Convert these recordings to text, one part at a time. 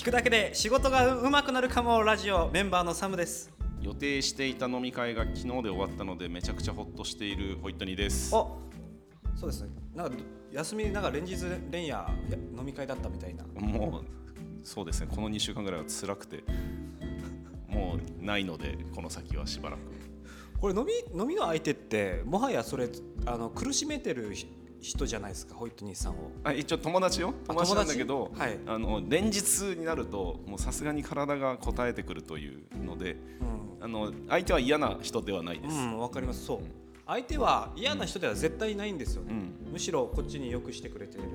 聞くだけで仕事がうまくなるかもラジオメンバーのサムです。予定していた飲み会が昨日で終わったのでめちゃくちゃホッとしているホイットニーです。おそうですね。なんか休みなんか連日連夜飲み会だったみたいな。もうそうですね。この2週間ぐらいは辛くて。もうないのでこの先はしばらく。これ飲み飲みの相手ってもはやそれあの苦しめてる人じゃないですかホイットニーさんを。あ一応友達よ。友達なんだけど、はい。あの連日になるともうさすがに体が応えてくるというのでうん。あの相手は嫌な人ではないです、うん、わかります。そう。相手は嫌な人では絶対ないんですよね、うん。むしろこっちによくしてくれている、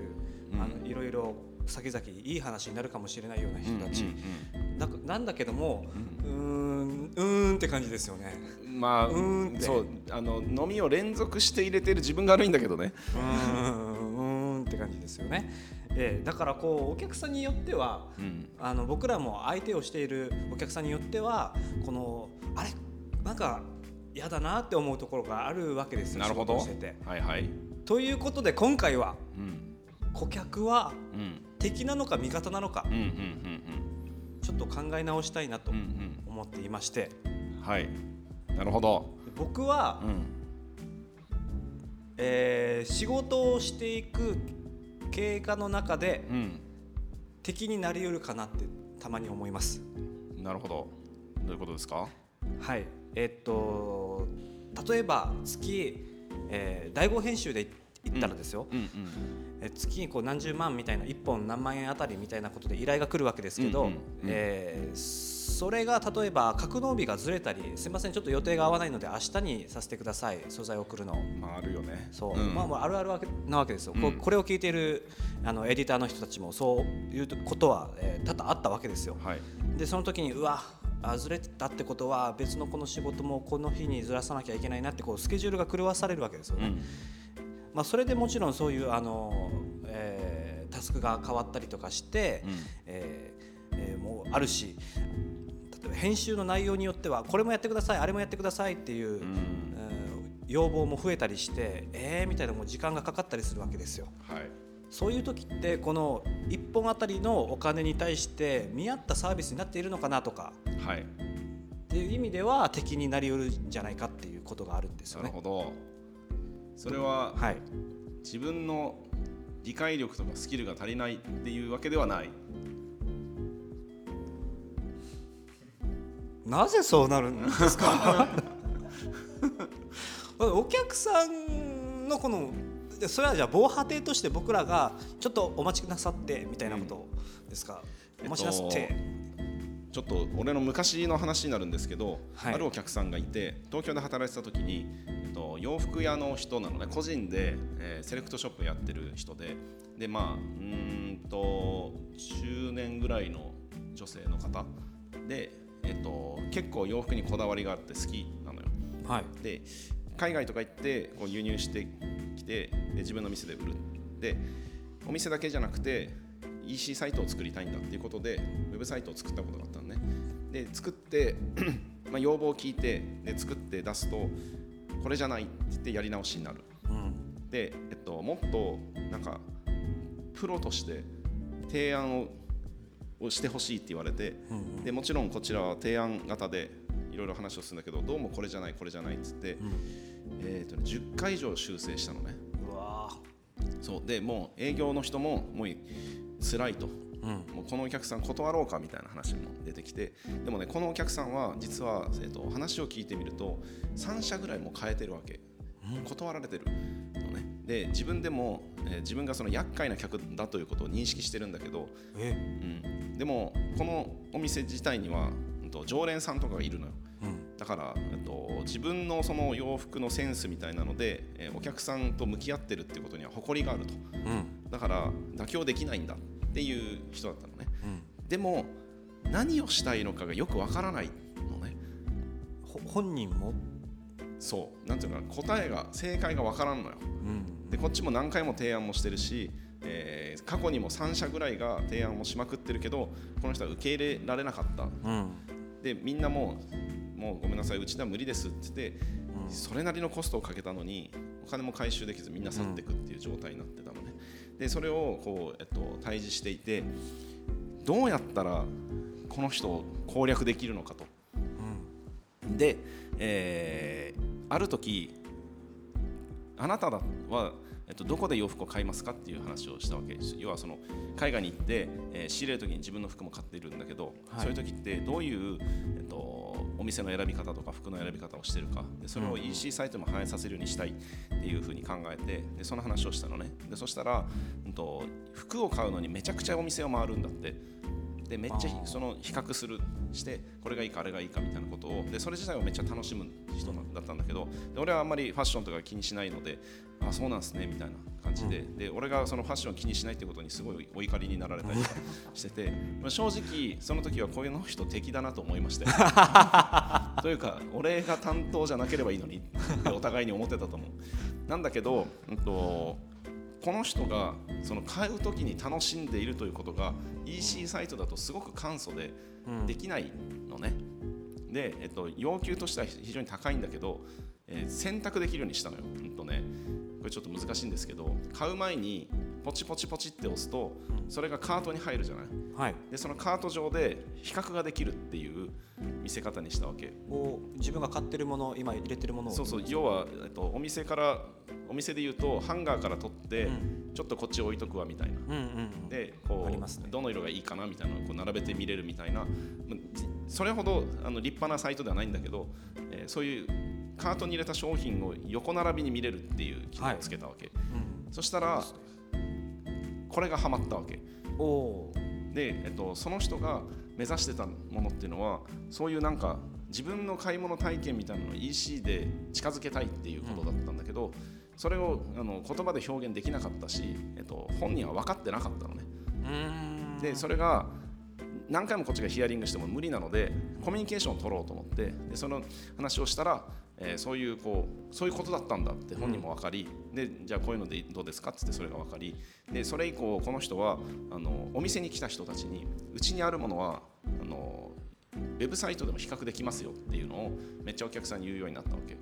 うん。あのいろいろ先々いい話になるかもしれないような人たち、うんだなんだけども、うーんうーんって感じですよね。まあうーんそうあの飲みを連続して入れてる自分が悪いんだけどね。うーんうーんって感じですよね、ええだからこうお客さんによってはうん。あの僕らも相手をしているお客さんによってはこのあれなんか嫌だなって思うところがあるわけですよなるほど。はいはい。ということで今回はうん。顧客はうん敵なのか味方なのかうんうんちょっと考え直したいなとうんうん。うん思っていまして。うんはい。なるほど。僕は、うん。えー仕事をしていく経過の中でうん。敵になりうるかなってたまに思います。なるほど。どういうことですか？はい。えっと例えば月、えー第5編集で行ったらですよ、うんうんえ月にこう何十万みたいな1本何万円あたりみたいなことで依頼が来るわけですけど、えーそれが例えば格納日がずれたりすみませんちょっと予定が合わないので明日にさせてください素材を送るの。まああるよね。そう、ん。まあまああるあるわけなわけですよ、こうん。これを聞いているあのエディターの人たちもそういうことは、えー多々あったわけですよ。はい。でその時にうわあずれたってことは別のこの仕事もこの日にずらさなきゃいけないなってこうスケジュールが狂わされるわけですよね、うんまあ、それでもちろんそういうあの、えータスクが変わったりとかして、うん。えーえーもうあるし例えば編集の内容によってはこれもやってくださいあれもやってくださいっていう、うん。えー要望も増えたりしてえーみたいなもう時間がかかったりするわけですよ。はい。そういう時ってこの1本あたりのお金に対して見合ったサービスになっているのかなとかはい。っていう意味では敵になりうるんじゃないかっていうことがあるんですよね。なるほどそれははい、自分の理解力とかスキルが足りないっていうわけではない。なぜそうなるんですか？お客さんのこのでそれはじゃあ防波堤として僕らがちょっとお待ちくださってみたいなことですか、お待ちなさって、ちょっと俺の昔の話になるんですけど、はい。あるお客さんがいて東京で働いてた時に、えっと、洋服屋の人なのね個人で、えーセレクトショップやってる人ででまあうーんと中年ぐらいの女性の方。で、えっと、結構洋服にこだわりがあって好きなのよ。はい。で海外とか行ってこう輸入してきてで自分の店で売る。でお店だけじゃなくて EC サイトを作りたいんだっていうことでウェブサイトを作ったことがあったで作って まあ要望を聞いてで作って出すとこれじゃないって言ってやり直しになる。うん。で、えっと、もっとなんかプロとして提案ををしてほしいって言われて、うんでもちろんこちらは提案型でいろいろ話をするんだけどどうもこれじゃないこれじゃないっつって、えーとね、10回以上修正したのね。うわそう。でもう営業の人ももう辛いと。ーうん。もうこのお客さん断ろうかみたいな話も出てきてでもねこのお客さんは実は、えー、と話を聞いてみると3社ぐらいもう変えてるわけ。断られてるのね。で自分でも、えー自分がその厄介な客だということを認識してるんだけど、え？うん、でもこのお店自体には、うんと常連さんとかがいるのよ。うん。だから、えっと、自分のその洋服のセンスみたいなので、えーお客さんと向き合ってるっていうことには誇りがあると。うん。だから妥協できないんだ。っていう人だったのね。うん。でも何をしたいのかがよくわからないのね。ほ本人も？そう。なんていうのかな答えが正解がわからんのよ。うん。でこっちも何回も提案もしてるし、えー過去にも3社ぐらいが提案もしまくってるけどこの人は受け入れられなかった。うん。でみんなもうもうごめんなさいうちでは無理ですって言って、うん。それなりのコストをかけたのにお金も回収できずみんな去っていくっていう状態になってたでそれをこう、えっと、対峙していてどうやったらこの人を攻略できるのかと。で、えーある時あなたは、えっと、どこで洋服を買いますかっていう話をしたわけです要はその海外に行って、えー仕入れる時に自分の服も買っているんだけど、はいそういう時ってどういう、えっと、お店の選び方とか服の選び方をしてるか。でそれを EC サイトにも反映させるようにしたいっていうふうに考えてでその話をしたのね。でそしたら、うんと、服を買うのにめちゃくちゃお店を回るんだって。でめっちゃその比較するしてこれがいいかあれがいいかみたいなことを。でそれ自体をめっちゃ楽しむ人だったんだけどで俺はあんまりファッションとか気にしないのであそうなんですねみたいな感じで,、で俺がそのファッションを気にしないってことにすごいお怒りになられたり しててまあ正直その時はこういうの人敵だなと思いましたよ。というか俺が担当じゃなければいいのにってお互いに思ってたと思う。なんだけど、うんとこの人がその買う時に楽しんでいるということが EC サイトだとすごく簡素でうん。できないのね。で、えっと、要求としては非常に高いんだけど、えー選択できるようにしたのよ。うんとね、これちょっと難しいんですけど買う前にポチポチポチって押すとそれがカートに入るじゃない？はい。でそのカート上で比較ができるっていう見せ方にしたわけ。こう自分が買ってるもの今入れてるものを。そうそう。要は、えっと、お店からお店で言うとハンガーから取って、ちょっとこっち置いとくわみたいな。うんうんうん。でこうね。どの色がいいかなみたいなこう並べて見れるみたいな。それほどあの立派なサイトではないんだけど、えーそういうカートに入れた商品を横並びに見れるっていう機能をつけたわけ、うん。そしたらこれがハマったわけ。で、えっと、その人が目指してたものっていうのはそういうなんか自分の買い物体験みたいなのを EC で近づけたいっていうことだったんだけど、それをあの言葉で表現できなかったし、えっと、本人は分かってなかったのね。うん。でそれが何回もこっちがヒアリングしても無理なのでコミュニケーションを取ろうと思ってでその話をしたら、えーそういうこうそういうことだったんだって本人も分かり、でじゃあこういうのでどうですかっつってそれが分かりでそれ以降この人はあのお店に来た人たちにうちにあるものはあのウェブサイトでも比較できますよっていうのをめっちゃお客さんに言うようになったわけ。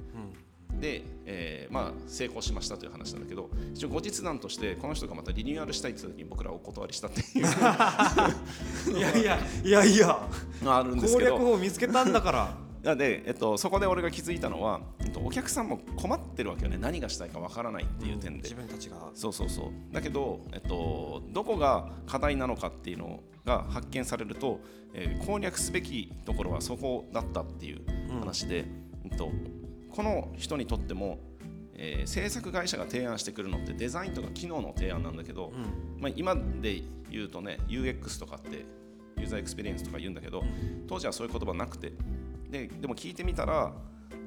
で、えーまあ、成功しましたという話なんだけど一応後日談としてこの人がまたリニューアルしたいって言った時に僕らお断りしたっていう。いやいやいやいや。あるんです攻けど。略法を見つけたんだからで、えっと、そこで俺が気づいたのは、えっと、お客さんも困ってるわけよね。何がしたいかわからないっていう点で、自分たちが。そうそうそう。だけど、えっと、どこが課題なのかっていうのが発見されると、えー攻略すべきところはそこだったっていう話で、えっと、この人にとっても、えー制作会社が提案してくるのってデザインとか機能の提案なんだけど、まあ、今で言うとね UX とかってユーザーエクスペリエンスとか言うんだけど当時はそういう言葉なくてででも聞いてみたら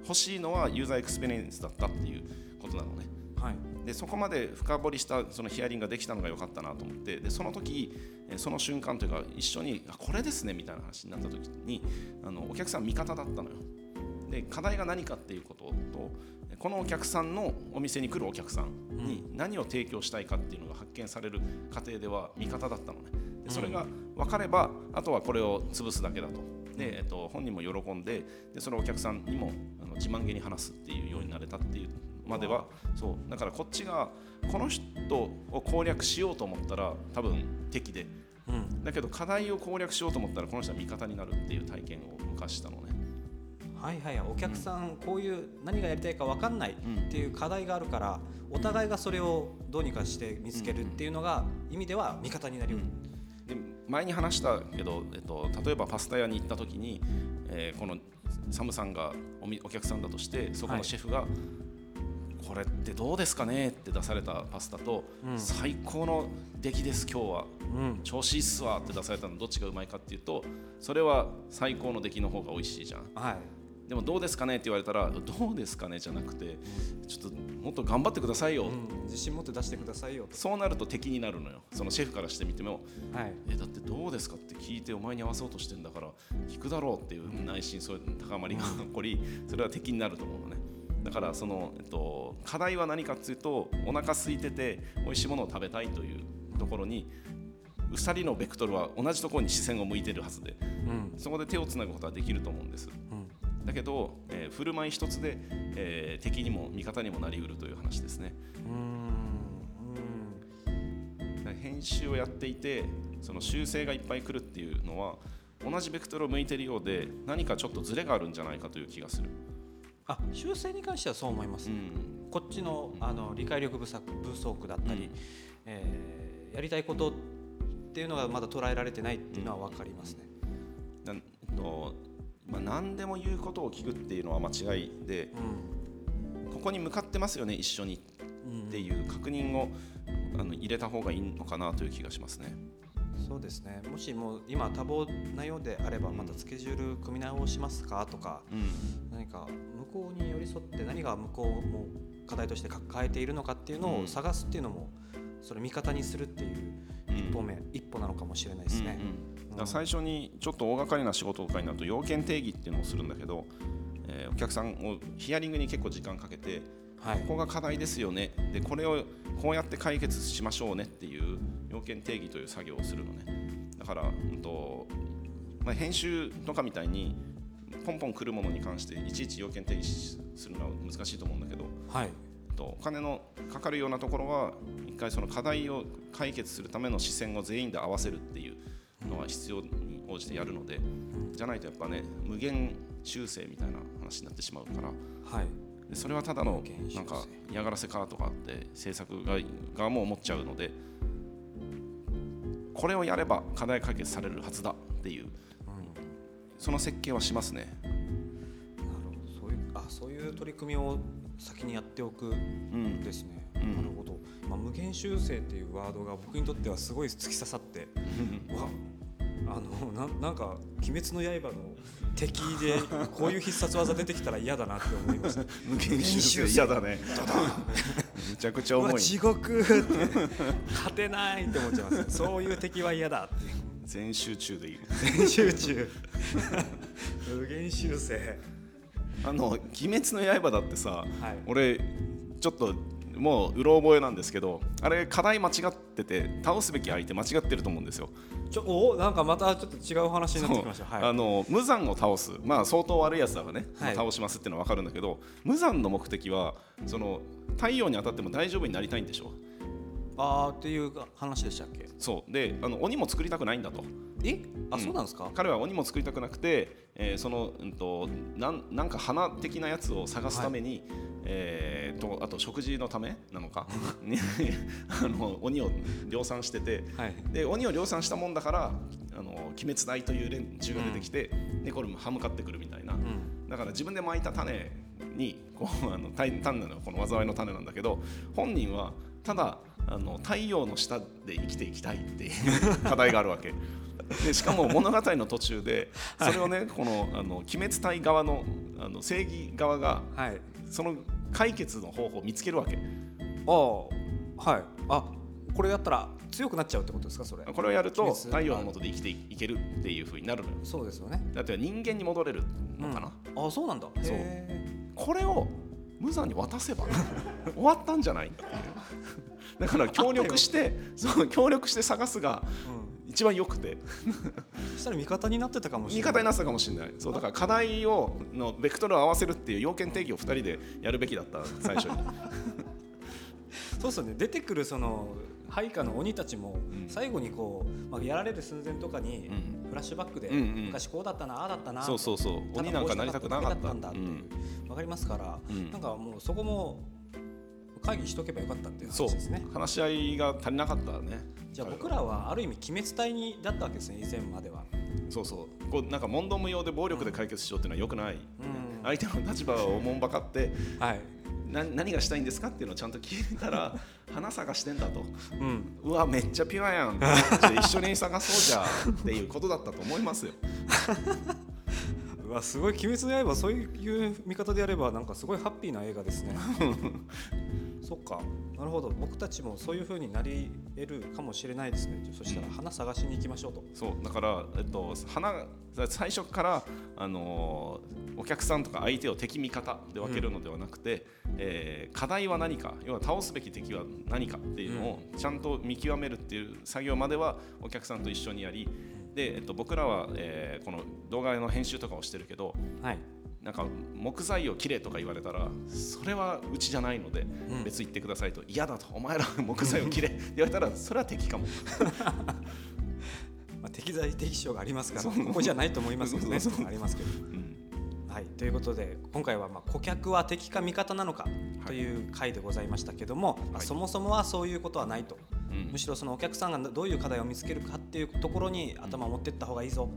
欲しいのはユーザーエクスペリエンスだったっていうことなのね。はい。でそこまで深掘りしたそのヒアリングができたのが良かったなと思ってでその時えーその瞬間というか一緒にあこれですねみたいな話になった時にあのお客さん味方だったのよ。で課題が何かっていうこととこのお客さんのお店に来るお客さんに何を提供したいかっていうのが発見される過程では味方だったのね。でそれが分かればあとはこれを潰すだけだとで、えっと、本人も喜んででそのお客さんにもあの自慢げに話すっていうようになれたっていうまではそうだからこっちがこの人を攻略しようと思ったら多分敵で。うん。だけど課題を攻略しようと思ったらこの人は味方になるっていう体験を昔したのね。はいはいはい。お客さんこういう何がやりたいか分かんないうん。っていう課題があるからお互いがそれをどうにかして見つけるっていうのが意味では味方になりうるで前に話したけど、えっと、例えばパスタ屋に行った時に、えーこのサムさんがお客さんだとしてそこのシェフが、これってどうですかねって出されたパスタと、うん。最高の出来です今日は。うん。調子いいっすわって出されたのどっちがうまいかっていうとそれは最高の出来の方が美味しいじゃん。はいでもどうですかねって言われたらどうですかねじゃなくてちょっともっと頑張ってくださいよ、うん。自信持って出してくださいよそうなると敵になるのよ。そのシェフからしてみても。はい。えだってどうですかって聞いてお前に合わそうとしてんだから聞くだろうっていう内心そういう高まりが起こりそれは敵になると思うのね。だからその、えっと、課題は何かっていうとお腹空いてて美味しいものを食べたいというところにうさりのベクトルは同じところに視線を向いてるはずでうん。そこで手をつなぐことはできると思うんです。うんだけど、えー振る舞い一つで、えー敵にも味方にもなりうるという話ですね。うん編集をやっていてその修正がいっぱい来るっていうのは同じベクトルを向いてるようで何かちょっとズレがあるんじゃないかという気がする。あ修正に関してはそう思います、うん。こっちのあの理解力不足不足だったり、うん。えーやりたいことっていうのがまだ捉えられてないっていうのは分かりますね。なんとまあ、何でも言うことを聞くっていうのは間違いでここに向かってますよね一緒に。うん。っていう確認をあの入れた方がいいのかなという気がしますね。そうですね。もしもう今多忙なようであればまたスケジュール組み直しますかとかうん。何か向こうに寄り添って何が向こうも課題として抱えているのかっていうのうん。を探すっていうのもそれ味方にするっていう一歩目、一歩なのかもしれないですね。うんうんだ最初にちょっと大掛かりな仕事とかになると要件定義っていうのをするんだけど、えーお客さんをヒアリングに結構時間かけてはい。ここが課題ですよね。でこれをこうやって解決しましょうねっていう要件定義という作業をするのね。だから、うんとまあ、編集とかみたいにポンポン来るものに関していちいち要件定義するのは難しいと思うんだけどはい。とお金のかかるようなところは一回その課題を解決するための視線を全員で合わせるっていうのは必要に応じてやるのでじゃないとやっぱね無限修正みたいな話になってしまうから。はい。でそれはただのなんか嫌がらせかとかって制作が側も思っちゃうのでこれをやれば課題解決されるはずだっていう。その設計はしますね。なるほど。そういうあそういう取り組みを先にやっておくうん。ですね。うん。なるほど、まあ、無限修正っていうワードが僕にとってはすごい突き刺さって わあのななんか「鬼滅の刃」の敵で こういう必殺技出てきたら嫌だなって思います。無限修正嫌だね。めちゃくちゃ重い。地獄って 勝てないって思っちゃいますそういう敵は嫌だって全集中でいい。全集中無限修正あの鬼滅の刃だってさ、はい俺ちょっともううろ覚えなんですけどあれ課題間違ってて倒すべき相手間違ってると思うんですよ。ちょおなんかまたちょっと違う話になってきました。はい。あの無残を倒す。まあ相当悪いやつだからね、はい。倒しますっていうのは分かるんだけど無残の目的はその太陽に当たっても大丈夫になりたいんでしょ？あーっていう話でしたっけ？そう。であの鬼も作りたくないんだと。え？あ、うん。そうなんですか？彼は鬼も作りたくなくて、えーその、うん、となんなんか花的なやつを探すために、えーとあと食事のためなのか？に あの鬼を量産してて。はい。で鬼を量産したもんだからあの鬼滅大という連中が出てきて、でこれも歯向かってくるみたいな、うん。だから自分で巻いた種にこうあの種種のこの災いの種なんだけど本人はただあの太陽の下で生きていきたいっていう 課題があるわけ。でしかも物語の途中でそれをね、このあの鬼滅隊側のあの正義側がはい。その解決の方法を見つけるわけ。ああはい。あこれやったら強くなっちゃうってことですかそれ。これをやると太陽の下で生きていけるっていうふうになるのよ。そうですよね。だって人間に戻れるのかな、あそうなんだ。そう。へこれを無残に渡せば 終わったんじゃない？だから協力してそう協力して探すが一番良くて。そしたら味方になってたかもしれない。味方になってたかもしれない。そうだから課題をのベクトルを合わせるっていう要件定義を2人でやるべきだった最初に。そうですよね。出てくるその配下の鬼たちもうん。最後にこう、まあ、やられる寸前とかにうん。フラッシュバックで、昔こうだったなああだったなそうそうそう。鬼なんかなりたくなかった。んだっていう、わかりますから、うん。なんかもうそこも会議しとけばよかったっていうそう話ですね。話し合いが足りなかったね。じゃあ僕らはある意味鬼滅隊にだったわけですね以前までは、そうそう。こうなんか問答無用で暴力で解決しようっていうのは良くない、うん。相手の立場をおもんばかってはい。な何がしたいんですかっていうのをちゃんと聞いたら 花探してんだと。うん、うわめっちゃピュアやん。一緒に探そうじゃっていうことだったと思いますよ。うわすごい「鬼滅の刃」そういう見方でやればなんかすごいハッピーな映画ですね そっか。なるほど。僕たちもそういう風になり得るかもしれないですね。そしたら花探しに行きましょうと。そう。だから、えっと、花最初から、あのーお客さんとか相手を敵味方で分けるのではなくて、えー課題は何か。要は倒すべき敵は何かっていうのをちゃんと見極めるっていう作業まではお客さんと一緒にやり。で、えっと、僕らは、えーこの動画の編集とかをしてるけどはいなんか木材を切れとか言われたらそれはうちじゃないので、うん。別言ってくださいと嫌だとお前ら木材を切れって言われたらそれは敵かも。済的支障がありますからここじゃないと思いますけどね。ありますけど。うん。はい、ということで今回はまあ顧客は敵か味方なのかという回でございましたけども、まあはい。そもそもはそういうことはないと、うん。むしろそのお客さんがどういう課題を見つけるかっていうところに頭を持っていった方がいいぞ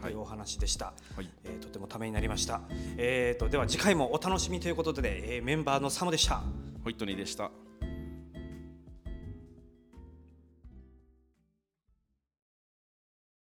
というお話でした、はい。えーとてもためになりました、えー、とでは次回もお楽しみということで、えーメンバーのサムでした。ホイットニーでした